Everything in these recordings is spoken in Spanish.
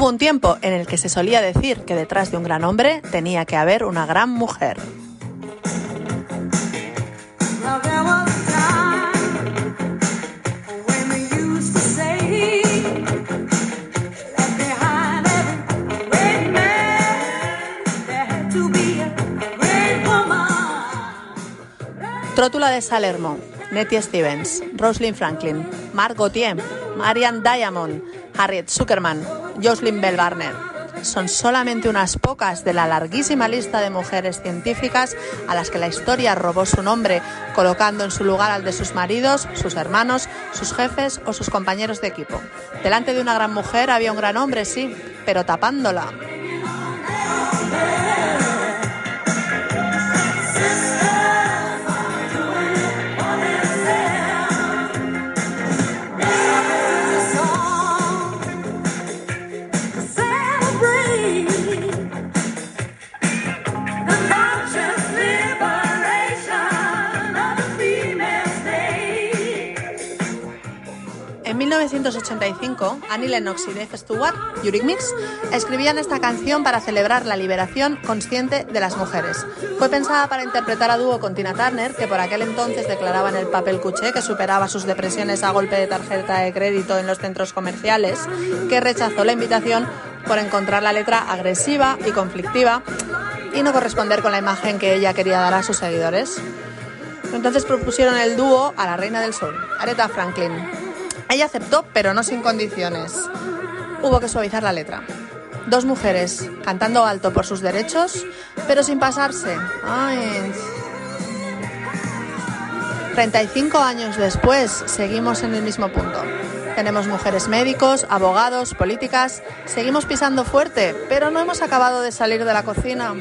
Hubo un tiempo en el que se solía decir que detrás de un gran hombre tenía que haber una gran mujer. Trótula de Salermo, Nettie Stevens, Rosalind Franklin, Mark Gauthier, Marianne Diamond, Harriet Zuckerman, Jocelyn Bell Barner. Son solamente unas pocas de la larguísima lista de mujeres científicas a las que la historia robó su nombre, colocando en su lugar al de sus maridos, sus hermanos, sus jefes o sus compañeros de equipo. Delante de una gran mujer había un gran hombre, sí, pero tapándola. 1985, Annie Lennox y Dave Stewart, Eurythmics, escribían esta canción para celebrar la liberación consciente de las mujeres. Fue pensada para interpretar a dúo con Tina Turner, que por aquel entonces declaraba en el papel cuché que superaba sus depresiones a golpe de tarjeta de crédito en los centros comerciales, que rechazó la invitación por encontrar la letra agresiva y conflictiva y no corresponder con la imagen que ella quería dar a sus seguidores. Entonces propusieron el dúo a la reina del sol, Aretha Franklin. Ella aceptó, pero no sin condiciones. Hubo que suavizar la letra. Dos mujeres cantando alto por sus derechos, pero sin pasarse. Ay. 35 años después, seguimos en el mismo punto. Tenemos mujeres médicos, abogados, políticas. Seguimos pisando fuerte, pero no hemos acabado de salir de la cocina.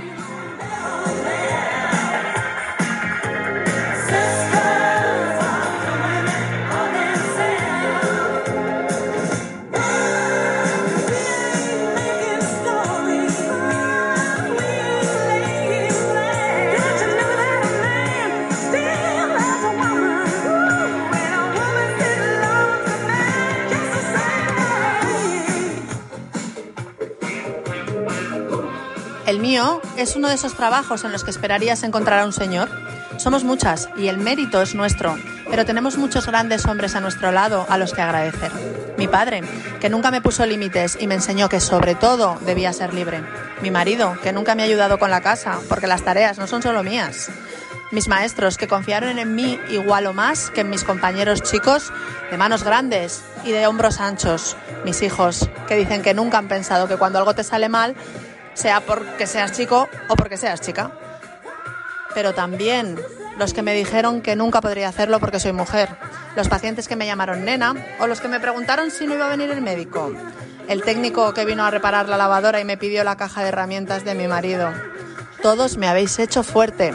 Es uno de esos trabajos en los que esperarías encontrar a un señor. Somos muchas y el mérito es nuestro, pero tenemos muchos grandes hombres a nuestro lado a los que agradecer. Mi padre, que nunca me puso límites y me enseñó que sobre todo debía ser libre. Mi marido, que nunca me ha ayudado con la casa, porque las tareas no son solo mías. Mis maestros, que confiaron en mí igual o más que en mis compañeros chicos, de manos grandes y de hombros anchos. Mis hijos, que dicen que nunca han pensado que cuando algo te sale mal, sea porque seas chico o porque seas chica. Pero también los que me dijeron que nunca podría hacerlo porque soy mujer, los pacientes que me llamaron nena o los que me preguntaron si no iba a venir el médico, el técnico que vino a reparar la lavadora y me pidió la caja de herramientas de mi marido. Todos me habéis hecho fuerte.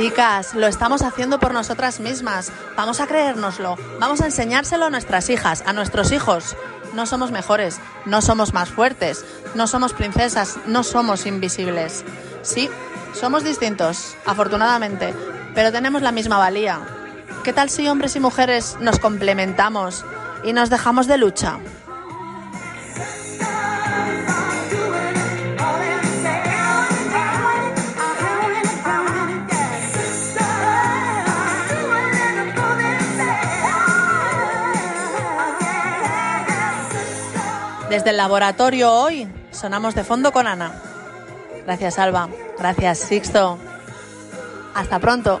Chicas, lo estamos haciendo por nosotras mismas. Vamos a creérnoslo. Vamos a enseñárselo a nuestras hijas, a nuestros hijos. No somos mejores, no somos más fuertes, no somos princesas, no somos invisibles. Sí, somos distintos, afortunadamente, pero tenemos la misma valía. ¿Qué tal si hombres y mujeres nos complementamos y nos dejamos de lucha? Desde el laboratorio hoy sonamos de fondo con Ana. Gracias Alba, gracias Sixto. Hasta pronto.